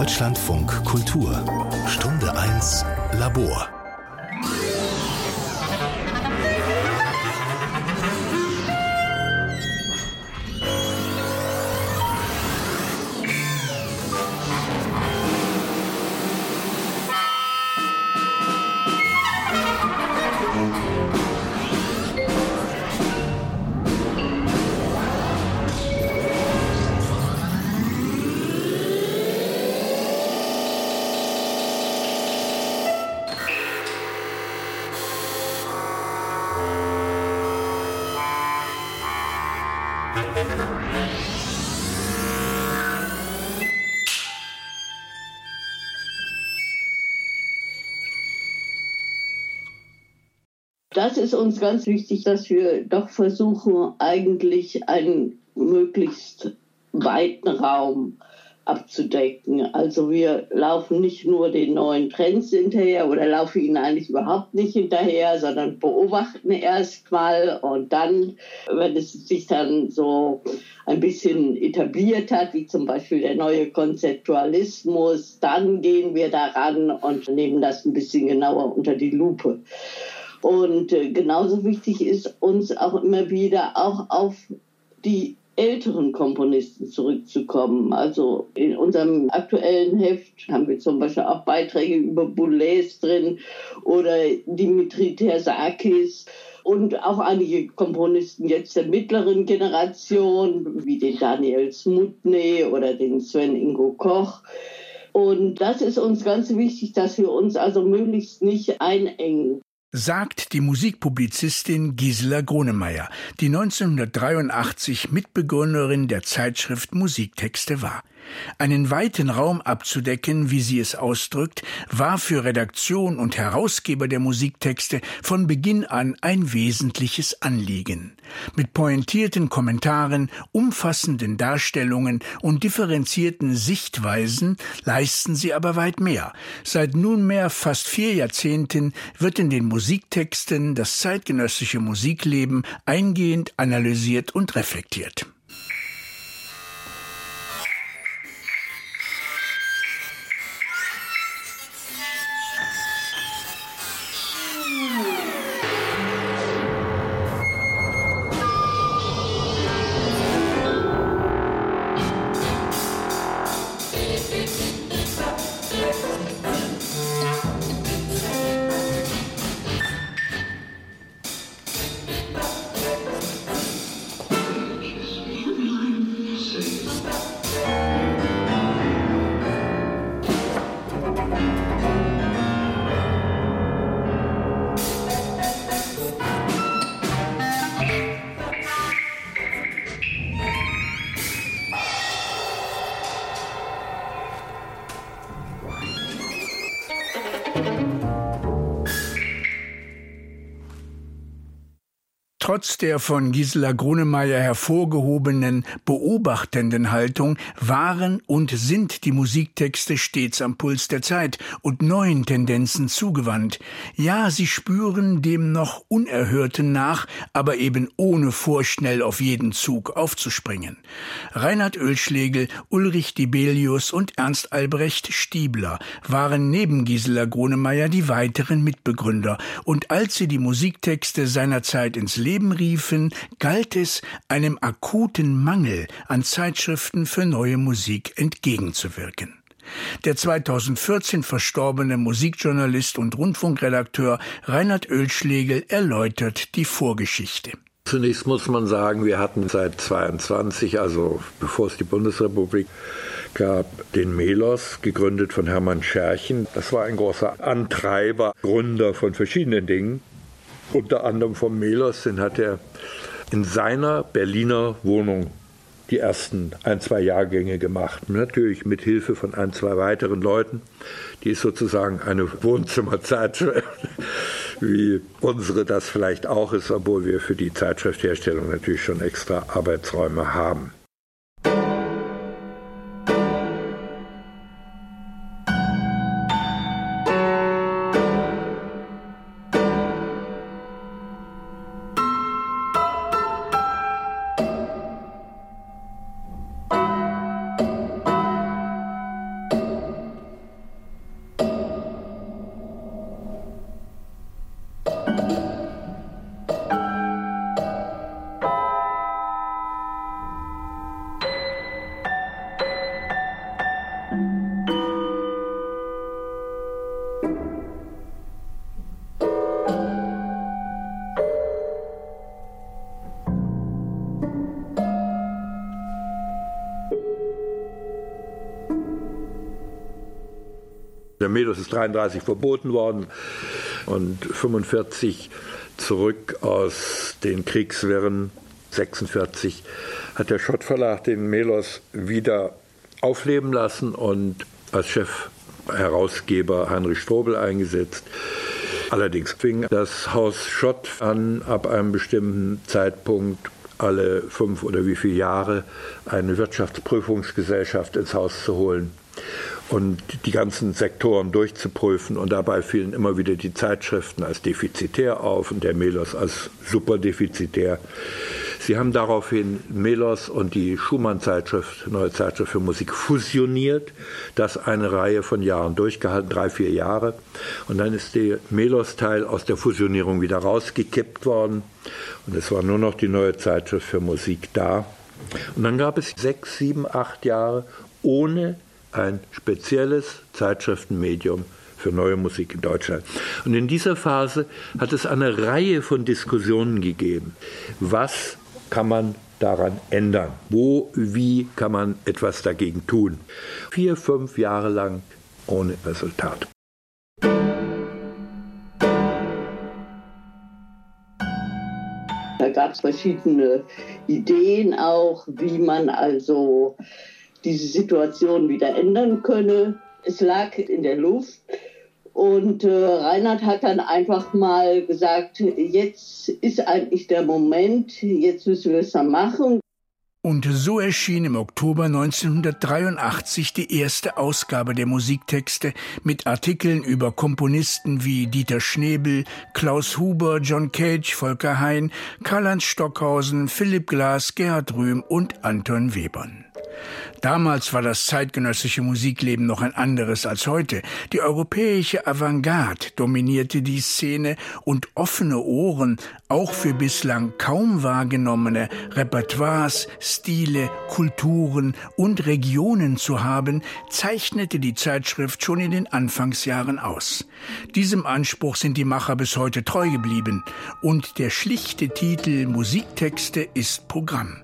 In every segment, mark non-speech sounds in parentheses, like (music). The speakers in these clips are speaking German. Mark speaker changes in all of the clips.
Speaker 1: Deutschlandfunk Kultur. Stunde 1 Labor
Speaker 2: Das ist uns ganz wichtig, dass wir doch versuchen, eigentlich einen möglichst weiten Raum abzudecken. Also wir laufen nicht nur den neuen Trends hinterher oder laufen ihnen eigentlich überhaupt nicht hinterher, sondern beobachten erst mal und dann, wenn es sich dann so ein bisschen etabliert hat, wie zum Beispiel der neue Konzeptualismus, dann gehen wir daran und nehmen das ein bisschen genauer unter die Lupe. Und äh, genauso wichtig ist uns auch immer wieder auch auf die älteren Komponisten zurückzukommen. Also in unserem aktuellen Heft haben wir zum Beispiel auch Beiträge über Boulez drin oder Dimitri Tersakis und auch einige Komponisten jetzt der mittleren Generation, wie den Daniel Smutny oder den Sven Ingo Koch. Und das ist uns ganz wichtig, dass wir uns also möglichst nicht einengen
Speaker 3: sagt die Musikpublizistin Gisela Gronemeyer, die 1983 Mitbegründerin der Zeitschrift Musiktexte war. Einen weiten Raum abzudecken, wie sie es ausdrückt, war für Redaktion und Herausgeber der Musiktexte von Beginn an ein wesentliches Anliegen. Mit pointierten Kommentaren, umfassenden Darstellungen und differenzierten Sichtweisen leisten sie aber weit mehr. Seit nunmehr fast vier Jahrzehnten wird in den Musiktexten das zeitgenössische Musikleben eingehend analysiert und reflektiert. Trotz der von Gisela Grunemeyer hervorgehobenen beobachtenden Haltung waren und sind die Musiktexte stets am Puls der Zeit und neuen Tendenzen zugewandt. Ja, sie spüren dem noch Unerhörten nach, aber eben ohne vorschnell auf jeden Zug aufzuspringen. Reinhard Oelschlegel, Ulrich Dibelius und Ernst Albrecht Stiebler waren neben Gisela Grunemeyer die weiteren Mitbegründer, und als sie die Musiktexte seiner Zeit ins Leben riefen, galt es, einem akuten Mangel an Zeitschriften für neue Musik entgegenzuwirken. Der 2014 verstorbene Musikjournalist und Rundfunkredakteur Reinhard Oelschlegel erläutert die Vorgeschichte.
Speaker 4: Zunächst muss man sagen, wir hatten seit 22, also bevor es die Bundesrepublik gab, den Melos, gegründet von Hermann Scherchen. Das war ein großer Antreiber, Gründer von verschiedenen Dingen unter anderem vom Melos, den hat er in seiner Berliner Wohnung die ersten ein, zwei Jahrgänge gemacht. Natürlich mit Hilfe von ein, zwei weiteren Leuten. Die ist sozusagen eine Wohnzimmerzeit, (laughs) wie unsere das vielleicht auch ist, obwohl wir für die Zeitschriftherstellung natürlich schon extra Arbeitsräume haben. Der Melos ist 33 verboten worden und 45 zurück aus den Kriegswirren 46 hat der Schott Verlag den Melos wieder aufleben lassen und als Chefherausgeber Heinrich Strobel eingesetzt. Allerdings fing das Haus Schott an, ab einem bestimmten Zeitpunkt alle fünf oder wie viele Jahre eine Wirtschaftsprüfungsgesellschaft ins Haus zu holen und die ganzen Sektoren durchzuprüfen. Und dabei fielen immer wieder die Zeitschriften als defizitär auf und der Melos als superdefizitär. Sie haben daraufhin Melos und die Schumann-Zeitschrift, Neue Zeitschrift für Musik, fusioniert. Das eine Reihe von Jahren durchgehalten, drei, vier Jahre. Und dann ist der Melos-Teil aus der Fusionierung wieder rausgekippt worden. Und es war nur noch die Neue Zeitschrift für Musik da. Und dann gab es sechs, sieben, acht Jahre ohne ein spezielles Zeitschriftenmedium für neue Musik in Deutschland. Und in dieser Phase hat es eine Reihe von Diskussionen gegeben. Was kann man daran ändern? Wo, wie kann man etwas dagegen tun? Vier, fünf Jahre lang ohne Resultat.
Speaker 2: Da gab es verschiedene Ideen auch, wie man also diese Situation wieder ändern könne. Es lag in der Luft. Und äh, Reinhard hat dann einfach mal gesagt, jetzt ist eigentlich der Moment, jetzt müssen wir es dann machen.
Speaker 3: Und so erschien im Oktober 1983 die erste Ausgabe der Musiktexte mit Artikeln über Komponisten wie Dieter Schnebel, Klaus Huber, John Cage, Volker Hein, Karl-Heinz Stockhausen, Philipp Glass, Gerhard Rühm und Anton Webern. Damals war das zeitgenössische Musikleben noch ein anderes als heute. Die europäische Avantgarde dominierte die Szene und offene Ohren auch für bislang kaum wahrgenommene Repertoires, Stile, Kulturen und Regionen zu haben, zeichnete die Zeitschrift schon in den Anfangsjahren aus. Diesem Anspruch sind die Macher bis heute treu geblieben und der schlichte Titel Musiktexte ist Programm.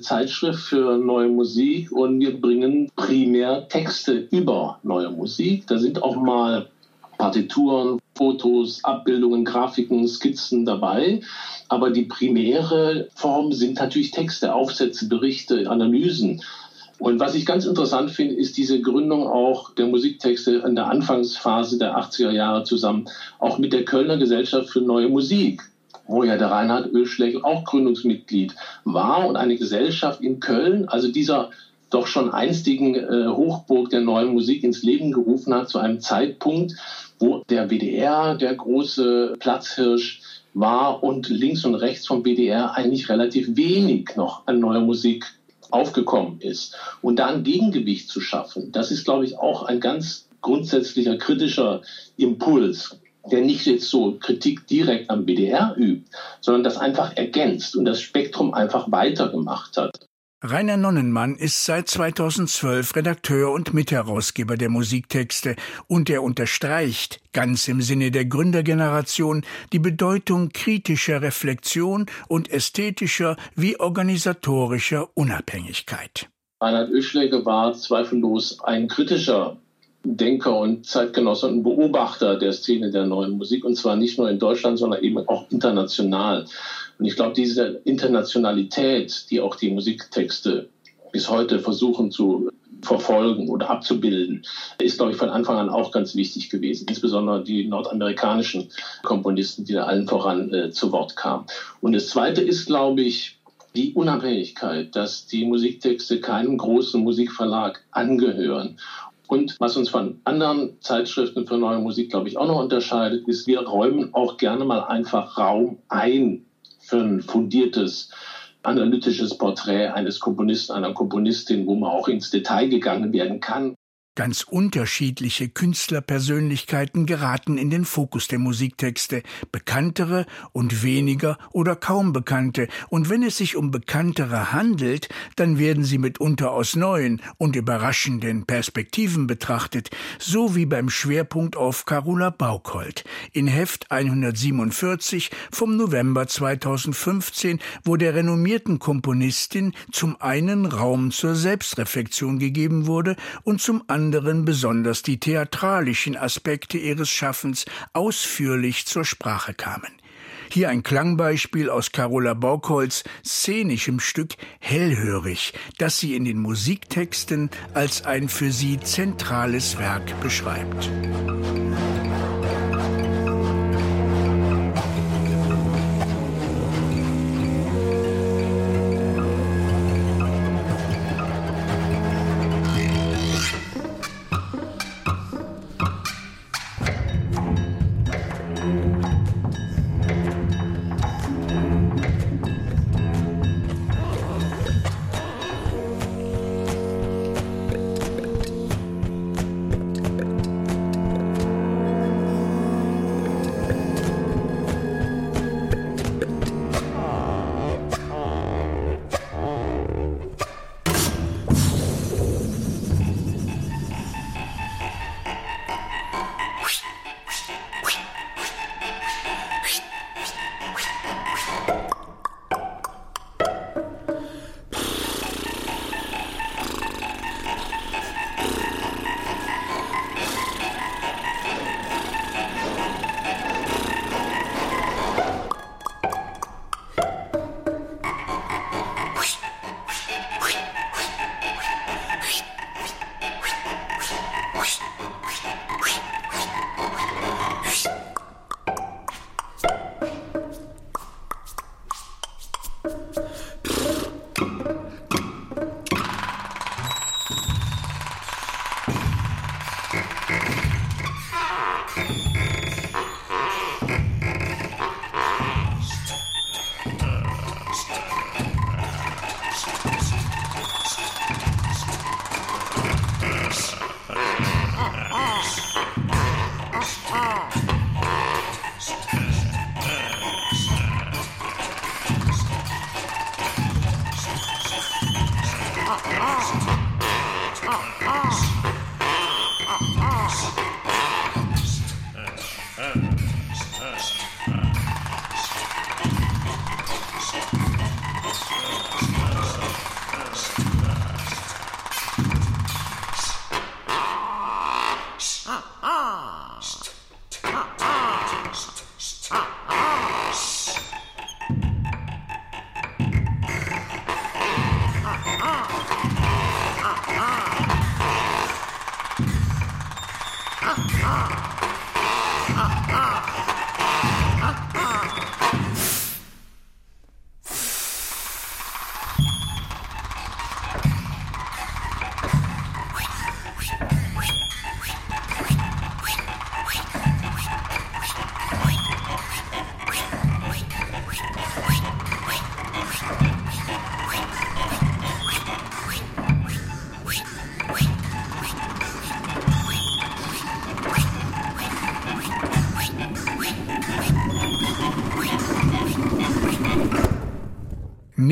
Speaker 5: Zeitschrift für neue Musik und wir bringen primär Texte über neue Musik. Da sind auch mal Partituren, Fotos, Abbildungen, Grafiken, Skizzen dabei. Aber die primäre Form sind natürlich Texte, Aufsätze, Berichte, Analysen. Und was ich ganz interessant finde, ist diese Gründung auch der Musiktexte in der Anfangsphase der 80er Jahre zusammen, auch mit der Kölner Gesellschaft für neue Musik wo ja der Reinhard Ölschlegel auch Gründungsmitglied war und eine Gesellschaft in Köln, also dieser doch schon einstigen äh, Hochburg der neuen Musik ins Leben gerufen hat, zu einem Zeitpunkt, wo der BDR der große Platzhirsch war und links und rechts vom BDR eigentlich relativ wenig noch an neuer Musik aufgekommen ist. Und da ein Gegengewicht zu schaffen, das ist, glaube ich, auch ein ganz grundsätzlicher kritischer Impuls der nicht jetzt so Kritik direkt am BDR übt, sondern das einfach ergänzt und das Spektrum einfach weitergemacht hat.
Speaker 3: Rainer Nonnenmann ist seit 2012 Redakteur und Mitherausgeber der Musiktexte und er unterstreicht, ganz im Sinne der Gründergeneration, die Bedeutung kritischer Reflexion und ästhetischer wie organisatorischer Unabhängigkeit.
Speaker 5: Reinhard Oeschläge war zweifellos ein kritischer Denker und Zeitgenosse und Beobachter der Szene der neuen Musik und zwar nicht nur in Deutschland, sondern eben auch international. Und ich glaube, diese Internationalität, die auch die Musiktexte bis heute versuchen zu verfolgen oder abzubilden, ist, glaube ich, von Anfang an auch ganz wichtig gewesen. Insbesondere die nordamerikanischen Komponisten, die da allen voran äh, zu Wort kamen. Und das Zweite ist, glaube ich, die Unabhängigkeit, dass die Musiktexte keinem großen Musikverlag angehören. Und was uns von anderen Zeitschriften für neue Musik, glaube ich, auch noch unterscheidet, ist, wir räumen auch gerne mal einfach Raum ein für ein fundiertes analytisches Porträt eines Komponisten, einer Komponistin, wo man auch ins Detail gegangen werden kann.
Speaker 3: Ganz unterschiedliche Künstlerpersönlichkeiten geraten in den Fokus der Musiktexte, bekanntere und weniger oder kaum bekannte, und wenn es sich um bekanntere handelt, dann werden sie mitunter aus neuen und überraschenden Perspektiven betrachtet, so wie beim Schwerpunkt auf Carola Baukholt in Heft 147 vom November 2015, wo der renommierten Komponistin zum einen Raum zur Selbstreflexion gegeben wurde und zum anderen anderen besonders die theatralischen Aspekte ihres Schaffens ausführlich zur Sprache kamen. Hier ein Klangbeispiel aus Carola Borkholz szenischem Stück Hellhörig, das sie in den Musiktexten als ein für sie zentrales Werk beschreibt.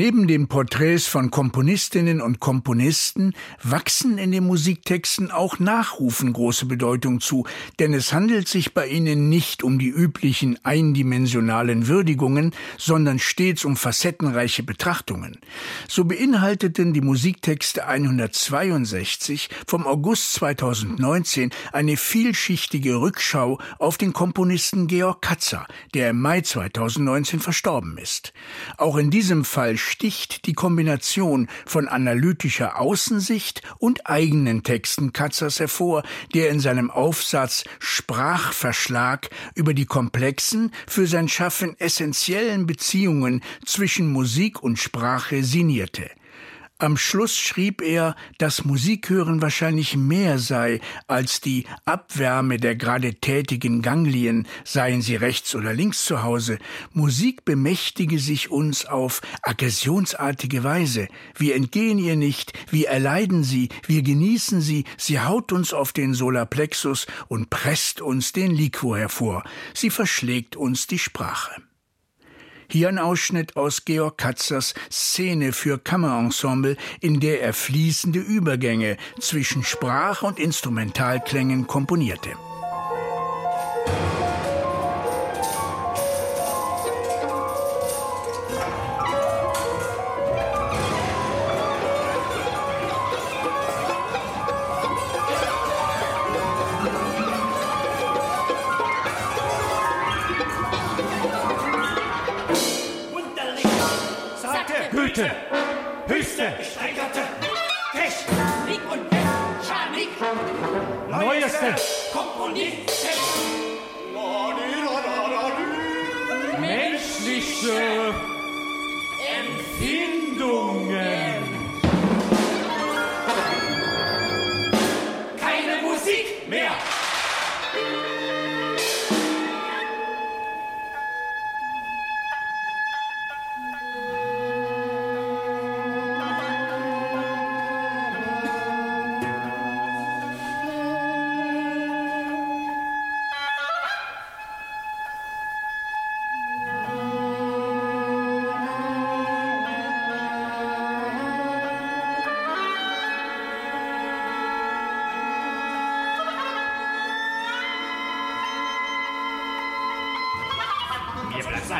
Speaker 3: Neben den Porträts von Komponistinnen und Komponisten wachsen in den Musiktexten auch Nachrufen große Bedeutung zu, denn es handelt sich bei ihnen nicht um die üblichen eindimensionalen Würdigungen, sondern stets um facettenreiche Betrachtungen. So beinhalteten die Musiktexte 162 vom August 2019 eine vielschichtige Rückschau auf den Komponisten Georg Katzer, der im Mai 2019 verstorben ist. Auch in diesem Fall sticht die Kombination von analytischer Außensicht und eigenen Texten Katzers hervor, der in seinem Aufsatz Sprachverschlag über die komplexen, für sein Schaffen essentiellen Beziehungen zwischen Musik und Sprache sinnierte. Am Schluss schrieb er, dass Musikhören wahrscheinlich mehr sei als die Abwärme der gerade tätigen Ganglien, seien sie rechts oder links zu Hause. Musik bemächtige sich uns auf aggressionsartige Weise. Wir entgehen ihr nicht, wir erleiden sie, wir genießen sie, sie haut uns auf den Solarplexus und presst uns den Liquor hervor. Sie verschlägt uns die Sprache. Hier ein Ausschnitt aus Georg Katzers Szene für Kammerensemble, in der er fließende Übergänge zwischen Sprach- und Instrumentalklängen komponierte.
Speaker 6: ノイエステッメリッシュ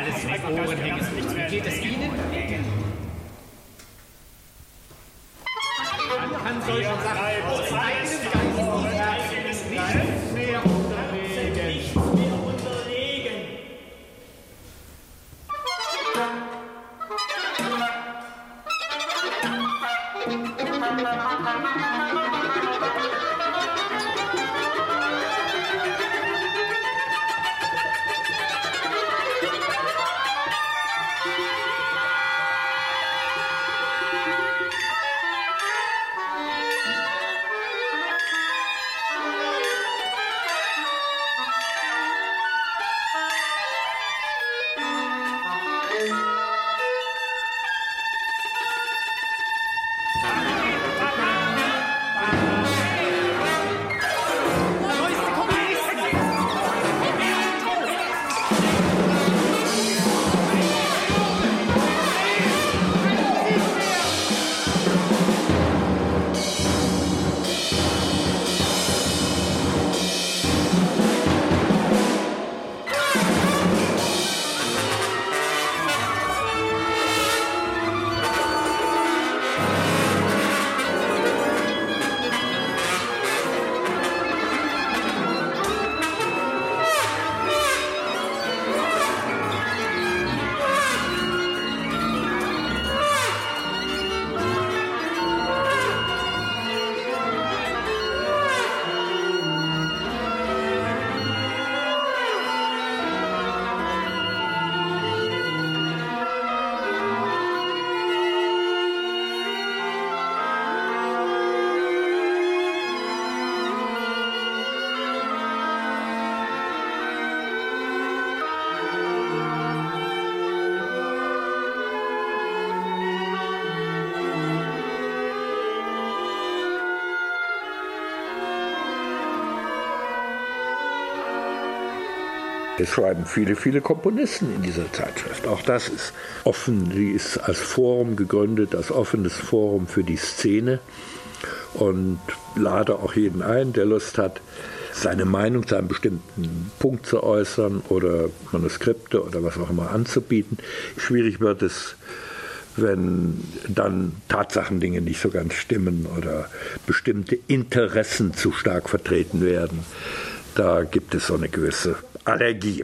Speaker 6: alles den Ohren hängen. Wie geht es Ihnen?
Speaker 4: Es schreiben viele, viele Komponisten in dieser Zeitschrift. Auch das ist offen. Sie ist als Forum gegründet, als offenes Forum für die Szene. Und lade auch jeden ein, der Lust hat, seine Meinung zu einem bestimmten Punkt zu äußern oder Manuskripte oder was auch immer anzubieten. Schwierig wird es, wenn dann Tatsachendinge nicht so ganz stimmen oder bestimmte Interessen zu stark vertreten werden. Da gibt es so eine gewisse Allergie.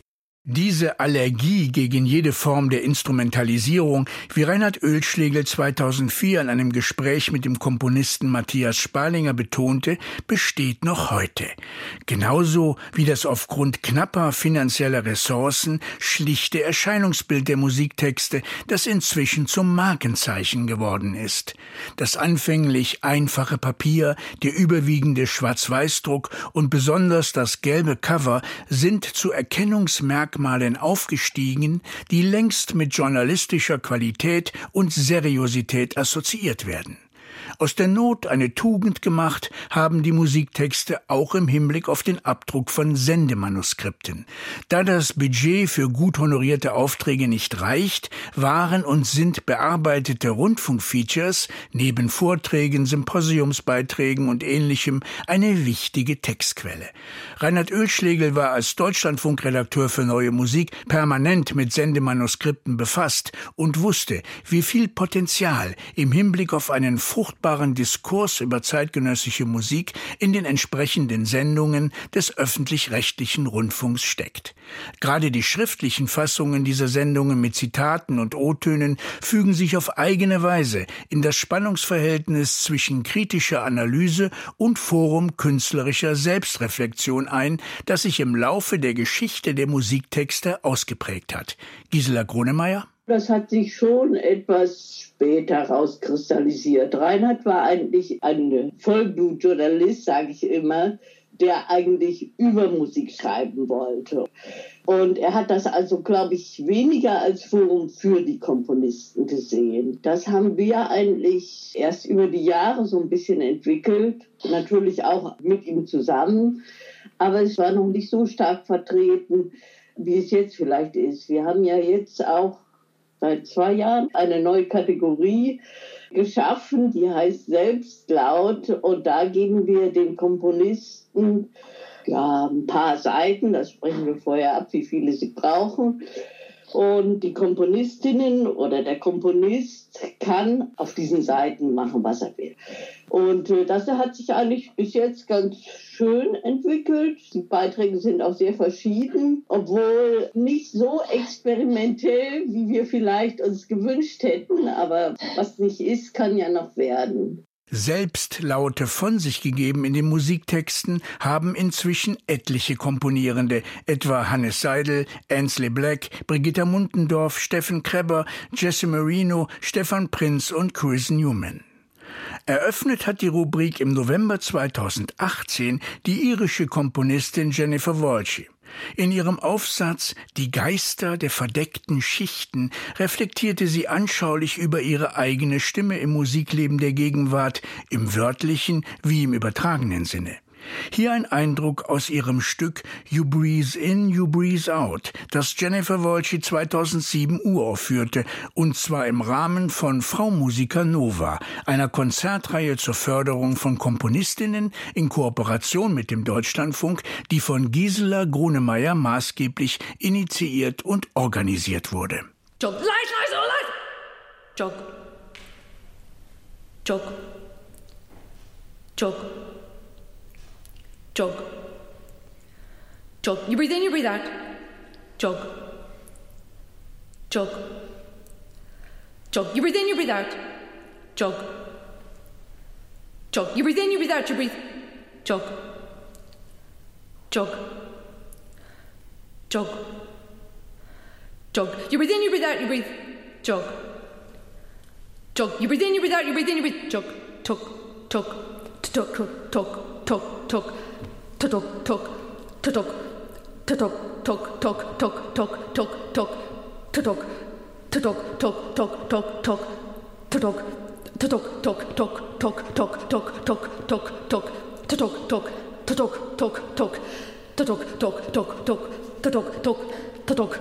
Speaker 3: Diese Allergie gegen jede Form der Instrumentalisierung, wie Reinhard Oelschlegel 2004 in einem Gespräch mit dem Komponisten Matthias Spalinger betonte, besteht noch heute. Genauso wie das aufgrund knapper finanzieller Ressourcen schlichte Erscheinungsbild der Musiktexte, das inzwischen zum Markenzeichen geworden ist. Das anfänglich einfache Papier, der überwiegende Schwarz-Weiß-Druck und besonders das gelbe Cover sind zu Erkennungsmerkmalen Merkmalen aufgestiegen, die längst mit journalistischer Qualität und Seriosität assoziiert werden. Aus der Not eine Tugend gemacht haben die Musiktexte auch im Hinblick auf den Abdruck von Sendemanuskripten. Da das Budget für gut honorierte Aufträge nicht reicht, waren und sind bearbeitete Rundfunkfeatures neben Vorträgen, Symposiumsbeiträgen und ähnlichem eine wichtige Textquelle. Reinhard Oelschlegel war als Deutschlandfunkredakteur für neue Musik permanent mit Sendemanuskripten befasst und wusste, wie viel Potenzial im Hinblick auf einen fruchtbaren fruchtbaren Diskurs über zeitgenössische Musik in den entsprechenden Sendungen des öffentlich-rechtlichen Rundfunks steckt. Gerade die schriftlichen Fassungen dieser Sendungen mit Zitaten und O-Tönen fügen sich auf eigene Weise in das Spannungsverhältnis zwischen kritischer Analyse und Forum künstlerischer Selbstreflexion ein, das sich im Laufe der Geschichte der Musiktexte ausgeprägt hat. Gisela Gronemeyer
Speaker 2: das hat sich schon etwas später rauskristallisiert. Reinhard war eigentlich ein Vollblutjournalist, sage ich immer, der eigentlich über Musik schreiben wollte. Und er hat das also, glaube ich, weniger als Forum für die Komponisten gesehen. Das haben wir eigentlich erst über die Jahre so ein bisschen entwickelt, natürlich auch mit ihm zusammen. Aber es war noch nicht so stark vertreten, wie es jetzt vielleicht ist. Wir haben ja jetzt auch seit zwei Jahren eine neue Kategorie geschaffen, die heißt Selbstlaut. Und da geben wir den Komponisten ja, ein paar Seiten, das sprechen wir vorher ab, wie viele sie brauchen. Und die Komponistinnen oder der Komponist kann auf diesen Seiten machen, was er will. Und äh, das hat sich eigentlich bis jetzt ganz schön entwickelt. Die Beiträge sind auch sehr verschieden, obwohl nicht so experimentell, wie wir vielleicht uns gewünscht hätten. Aber was nicht ist, kann ja noch werden.
Speaker 3: Selbstlaute von sich gegeben in den Musiktexten haben inzwischen etliche Komponierende, etwa Hannes Seidel, Ansley Black, Brigitta Muntendorf, Steffen Kreber, Jesse Marino, Stefan Prinz und Chris Newman. Eröffnet hat die Rubrik im November 2018 die irische Komponistin Jennifer Walshy. In ihrem Aufsatz Die Geister der verdeckten Schichten reflektierte sie anschaulich über ihre eigene Stimme im Musikleben der Gegenwart, im wörtlichen wie im übertragenen Sinne. Hier ein Eindruck aus ihrem Stück You Breathe In, You Breathe Out, das Jennifer Wolschi 2007 uraufführte, und zwar im Rahmen von Frau Musiker Nova, einer Konzertreihe zur Förderung von Komponistinnen in Kooperation mit dem Deutschlandfunk, die von Gisela Grunemeyer maßgeblich initiiert und organisiert wurde. Jog, leise, leise, leise. Jog. Jog. Jog. Jog. Jog. You breathe in, you breathe out. Jog. Jog. Jog. You breathe in, you breathe out. Jog. Jog. You breathe in, you breathe out, you breathe. Jog. Jog. Jog. Jog. You breathe in, you breathe out, you breathe. Jog. Jog. You breathe in, you breathe out, you breathe in, you breathe. Jog.
Speaker 7: トトクトクトトクトトクトクトクトクトクトクトクトトクトトクトクトクトクトクトトクトトクトクトクトクトクトクトクトクトクトトクトクトトクトクトクトトクトクトクトクトクトクトク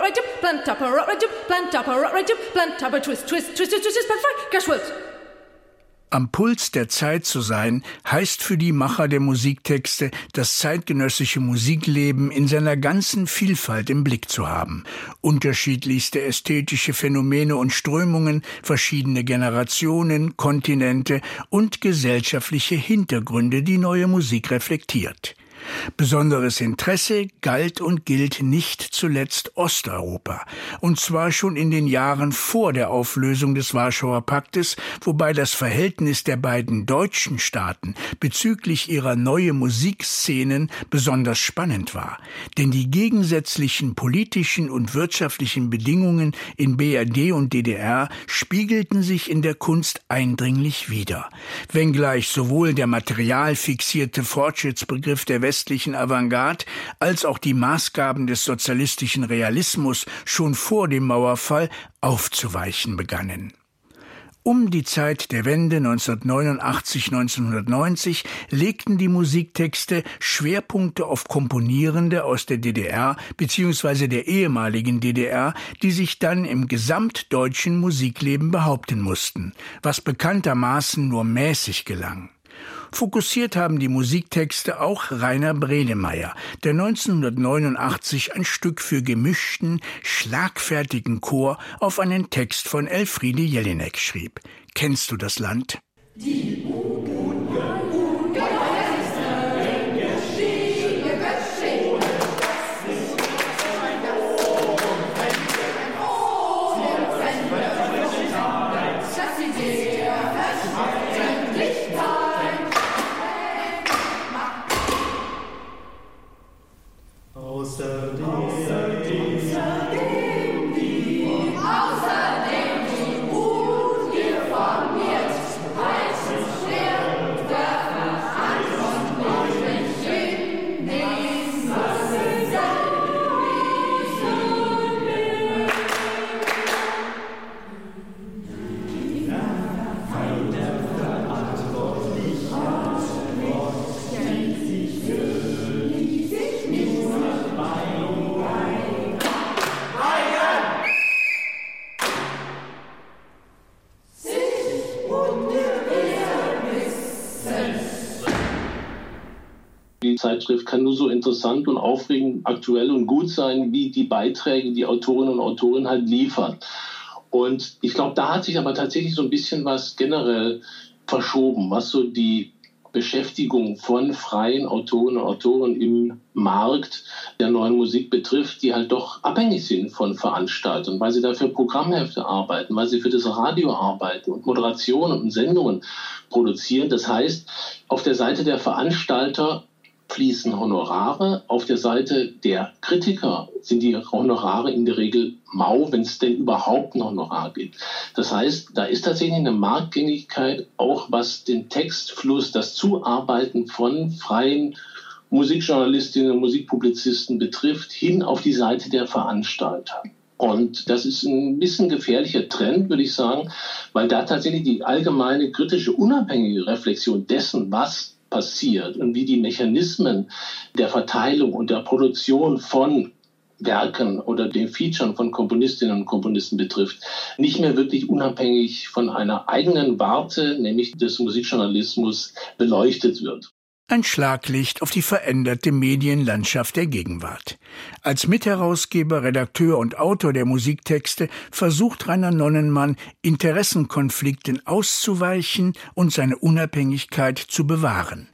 Speaker 7: a right jump plant up a right jump plant up a right jump plant up twist twist twist twist twist plant five words
Speaker 3: Am Puls der Zeit zu sein, heißt für die Macher der Musiktexte, das zeitgenössische Musikleben in seiner ganzen Vielfalt im Blick zu haben. Unterschiedlichste ästhetische Phänomene und Strömungen, verschiedene Generationen, Kontinente und gesellschaftliche Hintergründe, die neue Musik reflektiert. Besonderes Interesse galt und gilt nicht zuletzt Osteuropa, und zwar schon in den Jahren vor der Auflösung des Warschauer Paktes, wobei das Verhältnis der beiden deutschen Staaten bezüglich ihrer neue Musikszenen besonders spannend war, denn die gegensätzlichen politischen und wirtschaftlichen Bedingungen in BRD und DDR spiegelten sich in der Kunst eindringlich wider, wenngleich sowohl der material fixierte Fortschrittsbegriff der westlichen Avantgarde als auch die Maßgaben des sozialistischen Realismus schon vor dem Mauerfall aufzuweichen begannen. Um die Zeit der Wende 1989-1990 legten die Musiktexte Schwerpunkte auf Komponierende aus der DDR bzw. der ehemaligen DDR, die sich dann im gesamtdeutschen Musikleben behaupten mussten, was bekanntermaßen nur mäßig gelang. Fokussiert haben die Musiktexte auch Rainer Bredemeyer, der 1989 ein Stück für gemischten, schlagfertigen Chor auf einen Text von Elfriede Jelinek schrieb. Kennst du das Land? Die
Speaker 5: interessant und aufregend, aktuell und gut sein, wie die Beiträge, die Autorinnen und Autoren halt liefern. Und ich glaube, da hat sich aber tatsächlich so ein bisschen was generell verschoben, was so die Beschäftigung von freien Autoren und Autoren im Markt der neuen Musik betrifft, die halt doch abhängig sind von Veranstaltern, weil sie dafür Programmhefte arbeiten, weil sie für das Radio arbeiten und Moderationen und Sendungen produzieren. Das heißt, auf der Seite der Veranstalter fließen Honorare. Auf der Seite der Kritiker sind die Honorare in der Regel mau, wenn es denn überhaupt ein Honorar gibt. Das heißt, da ist tatsächlich eine Marktgängigkeit, auch was den Textfluss, das Zuarbeiten von freien Musikjournalistinnen und Musikpublizisten betrifft, hin auf die Seite der Veranstalter. Und das ist ein bisschen gefährlicher Trend, würde ich sagen, weil da tatsächlich die allgemeine kritische, unabhängige Reflexion dessen, was passiert und wie die Mechanismen der Verteilung und der Produktion von Werken oder den Featuren von Komponistinnen und Komponisten betrifft, nicht mehr wirklich unabhängig von einer eigenen Warte, nämlich des Musikjournalismus, beleuchtet wird
Speaker 3: ein Schlaglicht auf die veränderte Medienlandschaft der Gegenwart. Als Mitherausgeber, Redakteur und Autor der Musiktexte versucht Rainer Nonnenmann, Interessenkonflikten auszuweichen und seine Unabhängigkeit zu bewahren.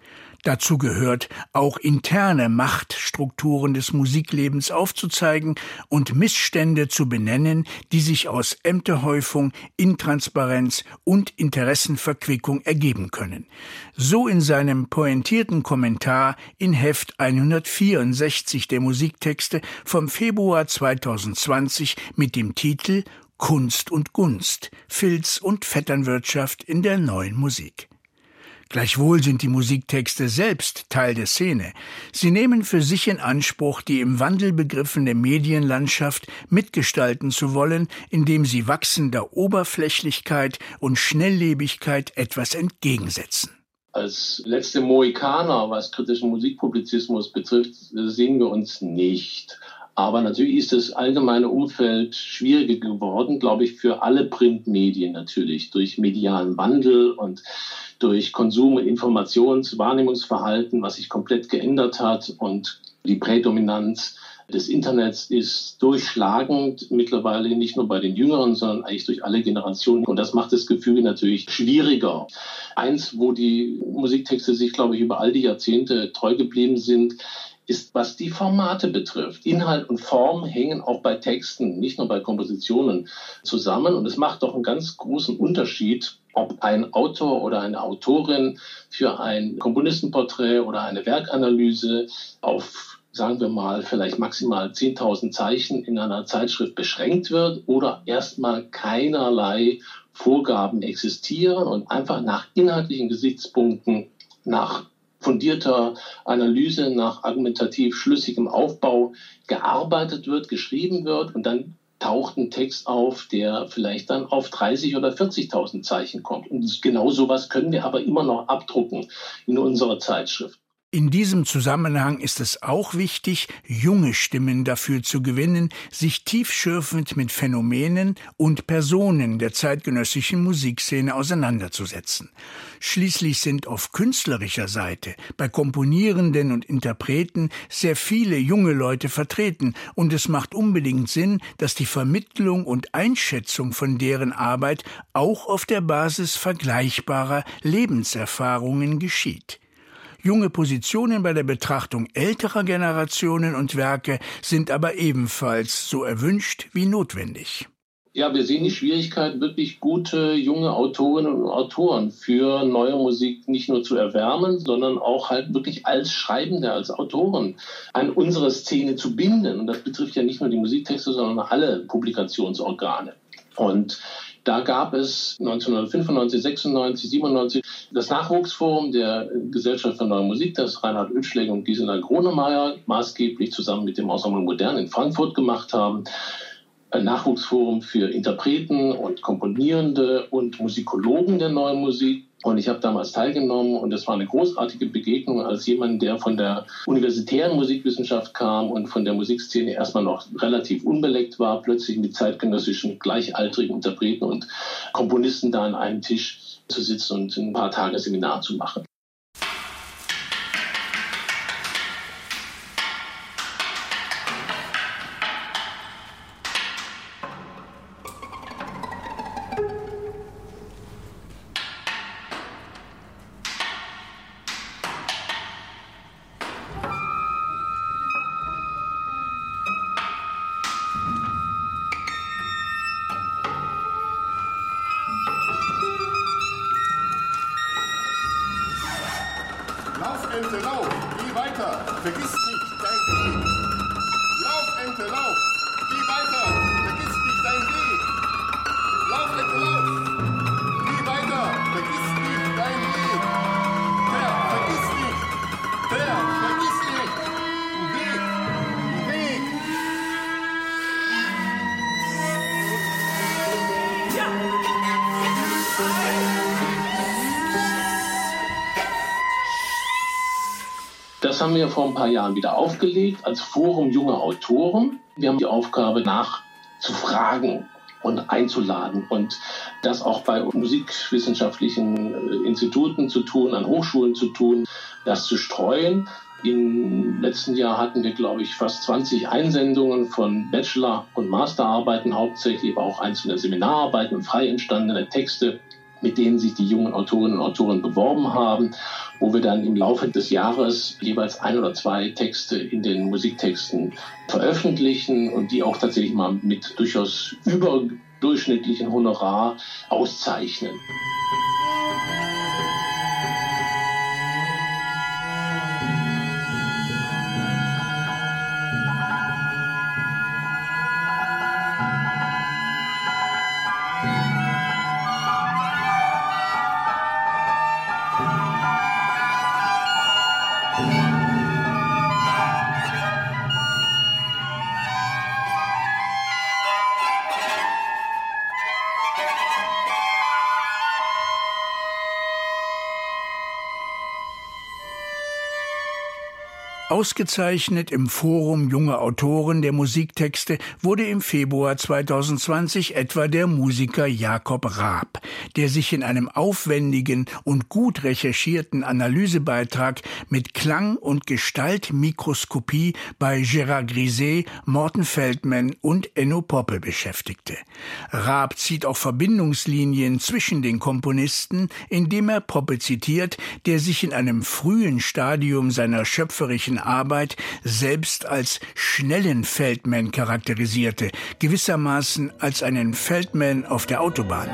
Speaker 3: Dazu gehört, auch interne Machtstrukturen des Musiklebens aufzuzeigen und Missstände zu benennen, die sich aus Ämterhäufung, Intransparenz und Interessenverquickung ergeben können. So in seinem pointierten Kommentar in Heft 164 der Musiktexte vom Februar 2020 mit dem Titel Kunst und Gunst, Filz und Vetternwirtschaft in der neuen Musik. Gleichwohl sind die Musiktexte selbst Teil der Szene. Sie nehmen für sich in Anspruch, die im Wandel begriffene Medienlandschaft mitgestalten zu wollen, indem sie wachsender Oberflächlichkeit und Schnelllebigkeit etwas entgegensetzen.
Speaker 5: Als letzte Mohikaner, was kritischen Musikpublizismus betrifft, sehen wir uns nicht. Aber natürlich ist das allgemeine Umfeld schwieriger geworden, glaube ich, für alle Printmedien natürlich, durch medialen Wandel und durch Konsum- und Informations-, Wahrnehmungsverhalten, was sich komplett geändert hat und die Prädominanz des Internets ist durchschlagend mittlerweile nicht nur bei den Jüngeren, sondern eigentlich durch alle Generationen. Und das macht das Gefühl natürlich schwieriger. Eins, wo die Musiktexte sich, glaube ich, über all die Jahrzehnte treu geblieben sind, ist, was die Formate betrifft. Inhalt und Form hängen auch bei Texten, nicht nur bei Kompositionen zusammen. Und es macht doch einen ganz großen Unterschied, ob ein Autor oder eine Autorin für ein Komponistenporträt oder eine Werkanalyse auf sagen wir mal, vielleicht maximal 10.000 Zeichen in einer Zeitschrift beschränkt wird oder erstmal keinerlei Vorgaben existieren und einfach nach inhaltlichen Gesichtspunkten, nach fundierter Analyse, nach argumentativ schlüssigem Aufbau gearbeitet wird, geschrieben wird und dann taucht ein Text auf, der vielleicht dann auf 30 oder 40.000 Zeichen kommt. Und genau sowas können wir aber immer noch abdrucken in unserer Zeitschrift.
Speaker 3: In diesem Zusammenhang ist es auch wichtig, junge Stimmen dafür zu gewinnen, sich tiefschürfend mit Phänomenen und Personen der zeitgenössischen Musikszene auseinanderzusetzen. Schließlich sind auf künstlerischer Seite bei Komponierenden und Interpreten sehr viele junge Leute vertreten, und es macht unbedingt Sinn, dass die Vermittlung und Einschätzung von deren Arbeit auch auf der Basis vergleichbarer Lebenserfahrungen geschieht. Junge Positionen bei der Betrachtung älterer Generationen und Werke sind aber ebenfalls so erwünscht wie notwendig.
Speaker 5: Ja, wir sehen die Schwierigkeit, wirklich gute junge Autorinnen und Autoren für neue Musik nicht nur zu erwärmen, sondern auch halt wirklich als Schreibende, als Autoren an unsere Szene zu binden. Und das betrifft ja nicht nur die Musiktexte, sondern alle Publikationsorgane. Und da gab es 1995, 96, 97 das Nachwuchsforum der Gesellschaft für Neue Musik, das Reinhard Oetschläger und Gisela Gronemeyer maßgeblich zusammen mit dem Ensemble Modern in Frankfurt gemacht haben. Ein Nachwuchsforum für Interpreten und Komponierende und Musikologen der neuen Musik. Und ich habe damals teilgenommen und es war eine großartige Begegnung als jemand, der von der universitären Musikwissenschaft kam und von der Musikszene erstmal noch relativ unbeleckt war, plötzlich mit zeitgenössischen gleichaltrigen Interpreten und Komponisten da an einem Tisch zu sitzen und ein paar Tage Seminar zu machen. Das haben wir vor ein paar Jahren wieder aufgelegt als Forum junger Autoren. Wir haben die Aufgabe nachzufragen und einzuladen und das auch bei musikwissenschaftlichen äh, Instituten zu tun, an Hochschulen zu tun, das zu streuen. Im letzten Jahr hatten wir, glaube ich, fast 20 Einsendungen von Bachelor- und Masterarbeiten hauptsächlich, aber auch einzelne Seminararbeiten und frei entstandene Texte mit denen sich die jungen Autorinnen und Autoren beworben haben, wo wir dann im Laufe des Jahres jeweils ein oder zwei Texte in den Musiktexten veröffentlichen und die auch tatsächlich mal mit durchaus überdurchschnittlichen Honorar auszeichnen.
Speaker 3: Ausgezeichnet im Forum Junge Autoren der Musiktexte wurde im Februar 2020 etwa der Musiker Jakob Raab, der sich in einem aufwendigen und gut recherchierten Analysebeitrag mit Klang- und Gestaltmikroskopie bei Gérard Griset, Morten Feldman und Enno Poppe beschäftigte. Raab zieht auch Verbindungslinien zwischen den Komponisten, indem er Poppe zitiert, der sich in einem frühen Stadium seiner schöpferischen Arbeit selbst als schnellen Feldman charakterisierte, gewissermaßen als einen Feldman auf der Autobahn.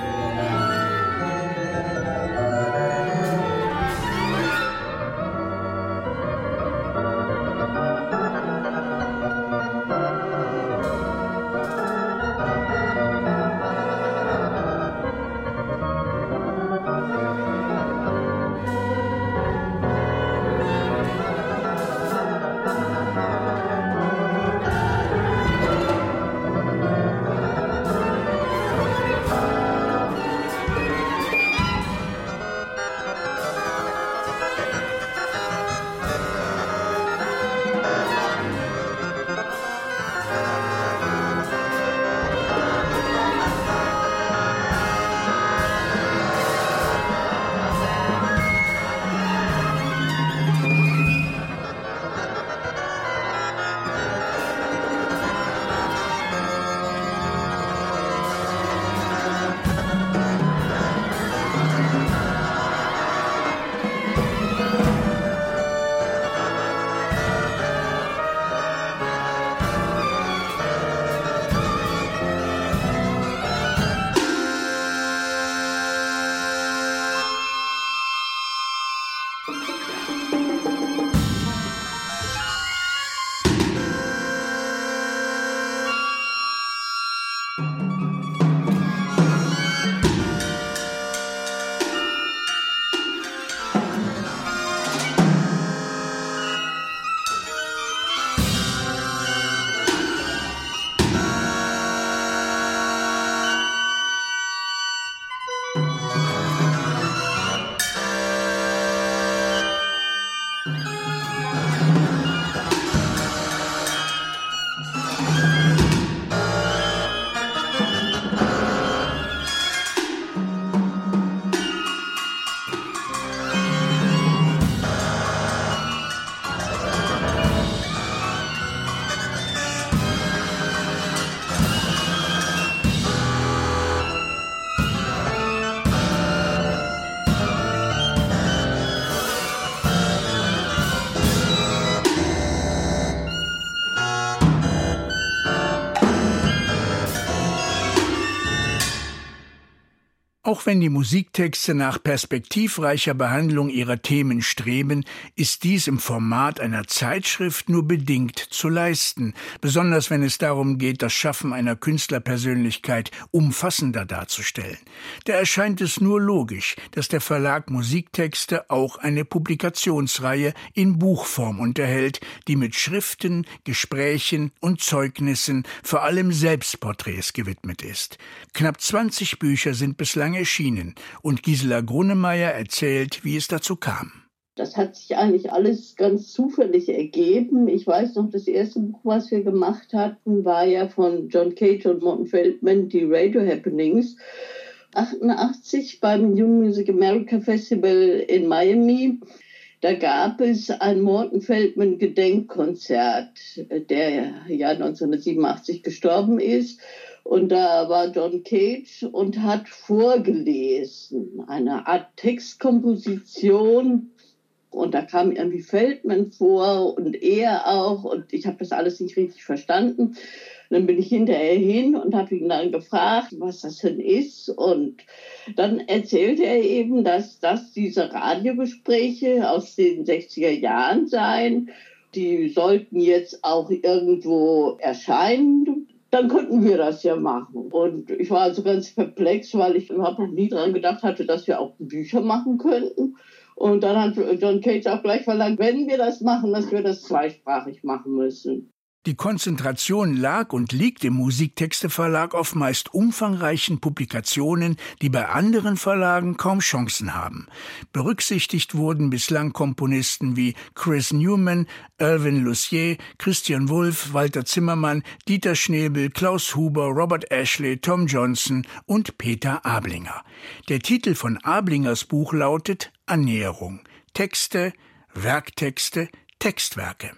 Speaker 3: Auch wenn die Musiktexte nach perspektivreicher Behandlung ihrer Themen streben, ist dies im Format einer Zeitschrift nur bedingt zu leisten, besonders wenn es darum geht, das Schaffen einer Künstlerpersönlichkeit umfassender darzustellen. Da erscheint es nur logisch, dass der Verlag Musiktexte auch eine Publikationsreihe in Buchform unterhält, die mit Schriften, Gesprächen und Zeugnissen, vor allem Selbstporträts gewidmet ist. Knapp 20 Bücher sind bislang erschienen und Gisela Grunemeyer erzählt, wie es dazu kam.
Speaker 2: Das hat sich eigentlich alles ganz zufällig ergeben. Ich weiß noch, das erste Buch, was wir gemacht hatten, war ja von John Cage und Morton Feldman, die Radio Happenings. 88 beim New Music America Festival in Miami. Da gab es ein Morton Feldman Gedenkkonzert, der ja 1987 gestorben ist. Und da war John Cage und hat vorgelesen, eine Art Textkomposition. Und da kam irgendwie Feldman vor und er auch. Und ich habe das alles nicht richtig verstanden. Dann bin ich hinterher hin und habe ihn dann gefragt, was das denn ist. Und dann erzählte er eben, dass das diese Radiogespräche aus den 60er Jahren seien. Die sollten jetzt auch irgendwo erscheinen. Dann könnten wir das ja machen. Und ich war also ganz perplex, weil ich überhaupt noch nie daran gedacht hatte, dass wir auch Bücher machen könnten. Und dann hat John Cage auch gleich verlangt, wenn wir das machen, dass wir das zweisprachig machen müssen.
Speaker 3: Die Konzentration lag und liegt im Musiktexteverlag auf meist umfangreichen Publikationen, die bei anderen Verlagen kaum Chancen haben. Berücksichtigt wurden bislang Komponisten wie Chris Newman, Irvin Lucier, Christian Wulff, Walter Zimmermann, Dieter Schnebel, Klaus Huber, Robert Ashley, Tom Johnson und Peter Ablinger. Der Titel von Ablingers Buch lautet Annäherung. Texte, Werktexte, Textwerke.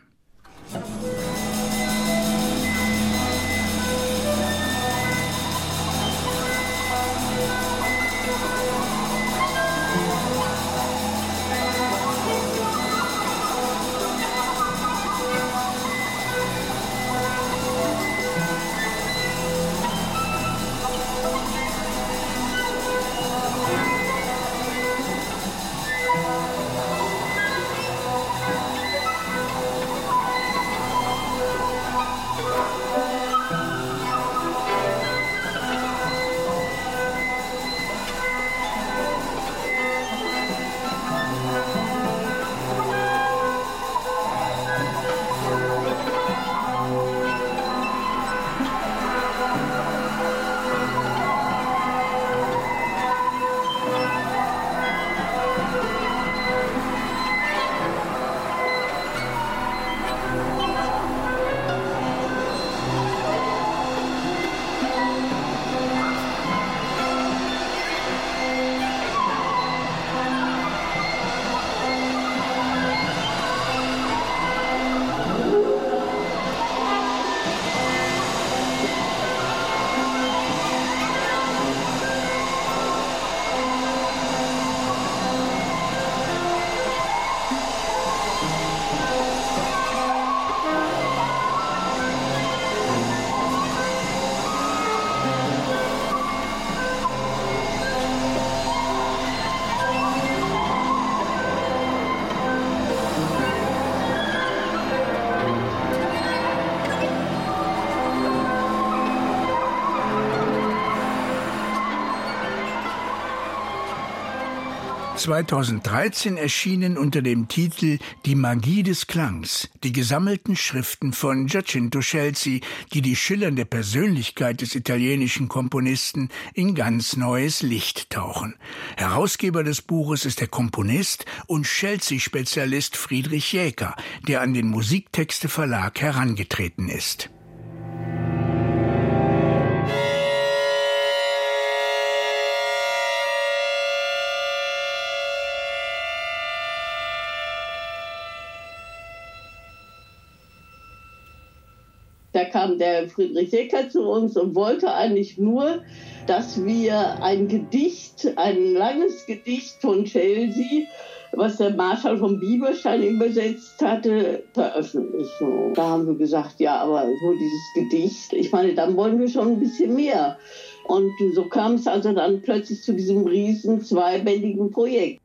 Speaker 3: 2013 erschienen unter dem Titel Die Magie des Klangs die gesammelten Schriften von Giacinto Scelsi, die die schillernde Persönlichkeit des italienischen Komponisten in ganz neues Licht tauchen. Herausgeber des Buches ist der Komponist und Scelsi-Spezialist Friedrich Jäker, der an den Musiktexte Verlag herangetreten ist.
Speaker 2: Der Friedrich Secker zu uns und wollte eigentlich nur, dass wir ein Gedicht, ein langes Gedicht von Chelsea, was der Marschall von Bieberstein übersetzt hatte, veröffentlichen. Da haben wir gesagt, ja, aber nur dieses Gedicht, ich meine, dann wollen wir schon ein bisschen mehr. Und so kam es also dann plötzlich zu diesem riesen zweibändigen Projekt.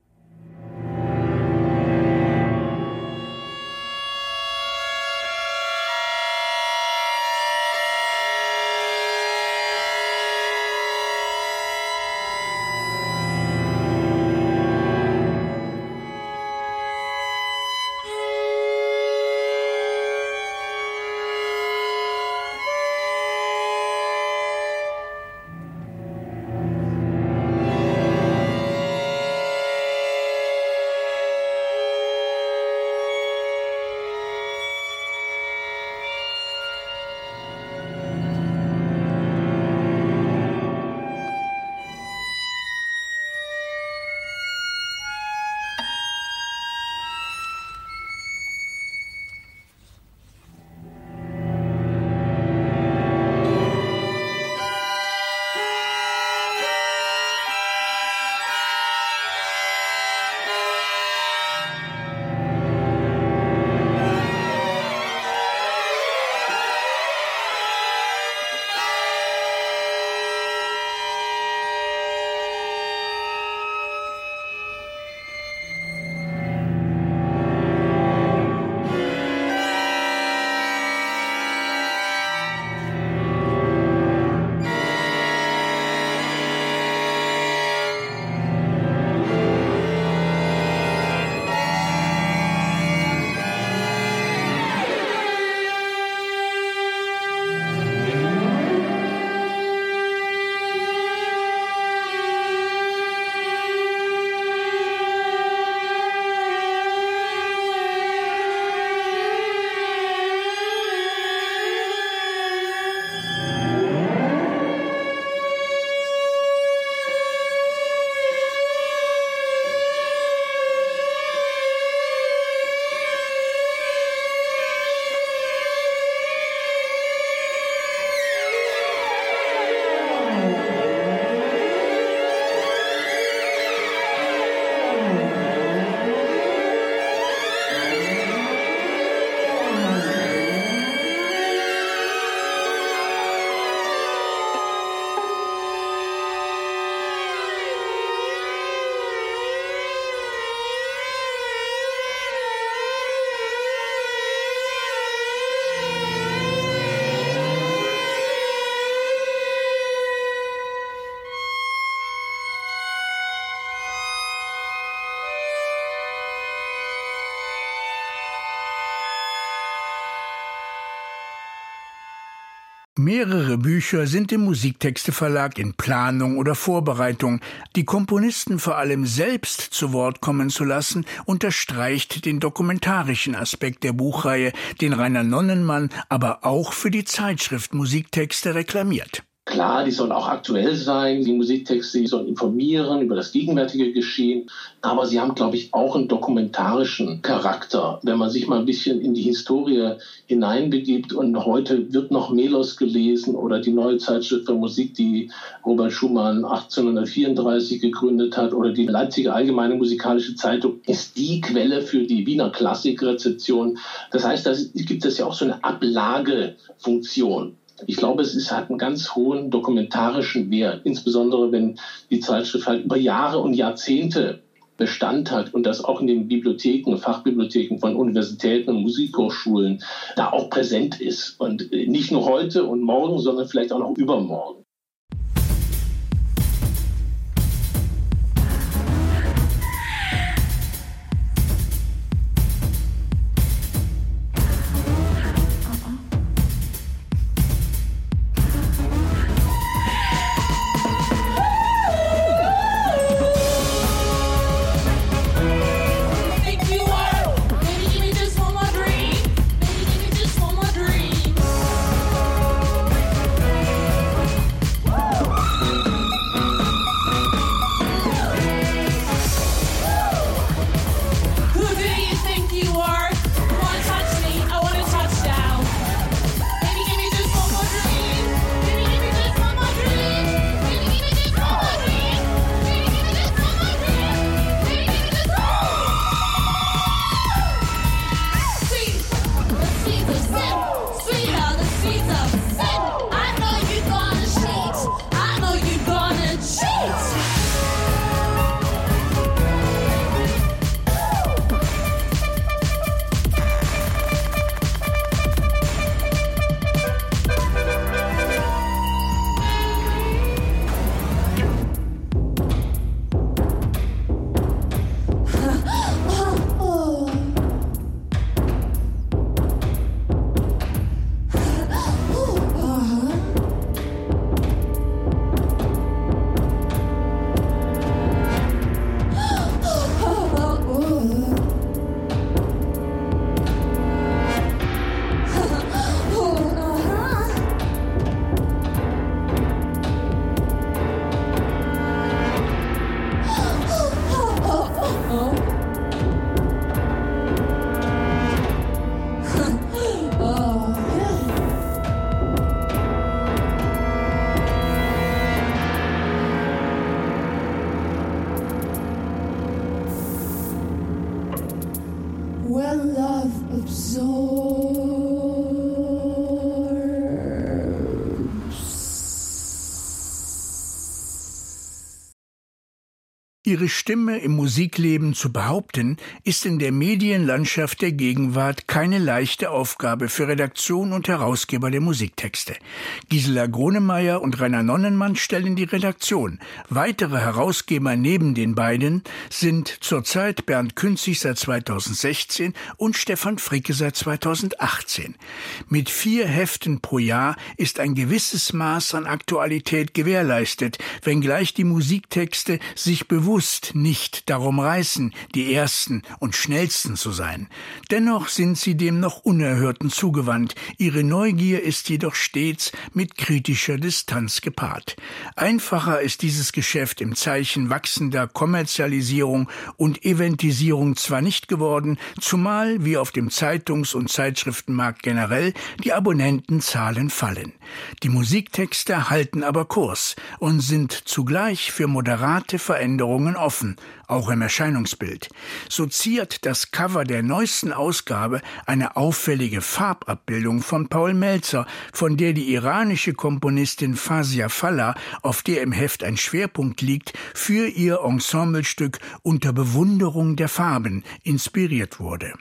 Speaker 3: Mehrere Bücher sind im Musiktexteverlag in Planung oder Vorbereitung. Die Komponisten vor allem selbst zu Wort kommen zu lassen, unterstreicht den dokumentarischen Aspekt der Buchreihe, den Rainer Nonnenmann aber auch für die Zeitschrift Musiktexte reklamiert.
Speaker 5: Klar, die sollen auch aktuell sein. Die Musiktexte die sollen informieren über das gegenwärtige Geschehen. Aber sie haben, glaube ich, auch einen dokumentarischen Charakter. Wenn man sich mal ein bisschen in die Historie hineinbegibt und heute wird noch Melos gelesen oder die neue Zeitschrift für Musik, die Robert Schumann 1834 gegründet hat oder die Leipziger Allgemeine Musikalische Zeitung ist die Quelle für die Wiener Klassikrezeption. Das heißt, da gibt es ja auch so eine Ablagefunktion. Ich glaube, es ist, hat einen ganz hohen dokumentarischen Wert, insbesondere wenn die Zeitschrift halt über Jahre und Jahrzehnte Bestand hat und das auch in den Bibliotheken, Fachbibliotheken von Universitäten und Musikhochschulen da auch präsent ist. Und nicht nur heute und morgen, sondern vielleicht auch noch übermorgen.
Speaker 3: Ihre Stimme im Musikleben zu behaupten, ist in der Medienlandschaft der Gegenwart keine leichte Aufgabe für Redaktion und Herausgeber der Musiktexte. Gisela Gronemeyer und Rainer Nonnenmann stellen die Redaktion. Weitere Herausgeber neben den beiden sind zurzeit Bernd Künzig seit 2016 und Stefan Fricke seit 2018. Mit vier Heften pro Jahr ist ein gewisses Maß an Aktualität gewährleistet, wenngleich die Musiktexte sich bewusst bewusst nicht darum reißen, die Ersten und Schnellsten zu sein. Dennoch sind sie dem noch Unerhörten zugewandt. Ihre Neugier ist jedoch stets mit kritischer Distanz gepaart. Einfacher ist dieses Geschäft im Zeichen wachsender Kommerzialisierung und Eventisierung zwar nicht geworden, zumal wie auf dem Zeitungs- und Zeitschriftenmarkt generell die Abonnentenzahlen fallen. Die Musiktexte halten aber Kurs und sind zugleich für moderate Veränderungen offen, auch im Erscheinungsbild. So ziert das Cover der neuesten Ausgabe eine auffällige Farbabbildung von Paul Melzer, von der die iranische Komponistin Fazia Falla, auf der im Heft ein Schwerpunkt liegt, für ihr Ensemblestück Unter Bewunderung der Farben inspiriert wurde.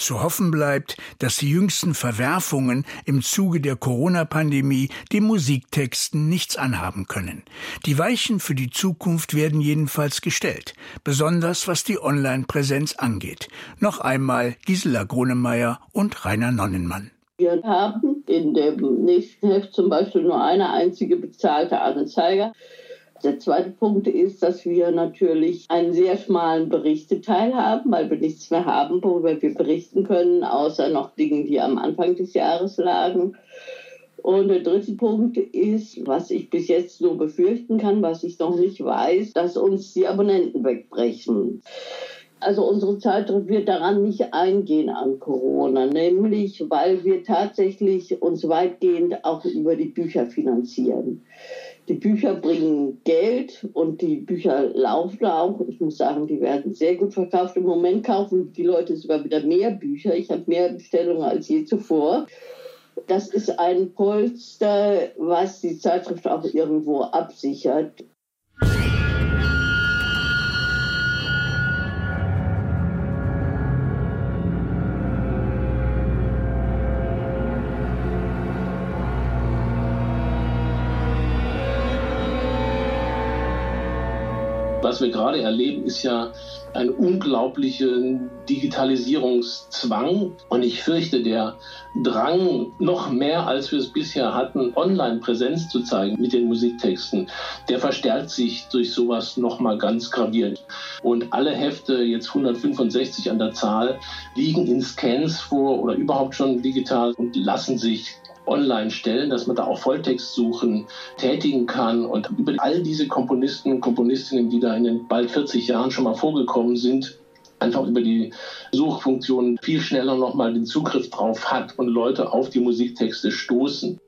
Speaker 3: Zu hoffen bleibt, dass die jüngsten Verwerfungen im Zuge der Corona-Pandemie den Musiktexten nichts anhaben können. Die Weichen für die Zukunft werden jedenfalls gestellt, besonders was die Online-Präsenz angeht. Noch einmal Gisela Grunemeyer und Rainer Nonnenmann.
Speaker 2: Wir haben in dem nächsten Heft zum Beispiel nur eine einzige bezahlte Anzeige. Der zweite Punkt ist, dass wir natürlich einen sehr schmalen Berichteteil haben, weil wir nichts mehr haben, worüber wir berichten können, außer noch Dinge, die am Anfang des Jahres lagen. Und der dritte Punkt ist, was ich bis jetzt so befürchten kann, was ich noch nicht weiß, dass uns die Abonnenten wegbrechen. Also unsere Zeitschrift wird daran nicht eingehen an Corona, nämlich weil wir tatsächlich uns weitgehend auch über die Bücher finanzieren. Die Bücher bringen Geld und die Bücher laufen auch. Ich muss sagen, die werden sehr gut verkauft. Im Moment kaufen die Leute sogar wieder mehr Bücher. Ich habe mehr Bestellungen als je zuvor. Das ist ein Polster, was die Zeitschrift auch irgendwo absichert.
Speaker 5: Was wir gerade erleben, ist ja ein unglaublicher Digitalisierungszwang. Und ich fürchte, der Drang, noch mehr als wir es bisher hatten, Online-Präsenz zu zeigen mit den Musiktexten, der verstärkt sich durch sowas nochmal ganz gravierend. Und alle Hefte, jetzt 165 an der Zahl, liegen in Scans vor oder überhaupt schon digital und lassen sich online stellen, dass man da auch Volltextsuchen tätigen kann und über all diese Komponisten, Komponistinnen, die da in den bald 40 Jahren schon mal vorgekommen sind, einfach über die Suchfunktion viel schneller nochmal den Zugriff drauf hat und Leute auf die Musiktexte stoßen.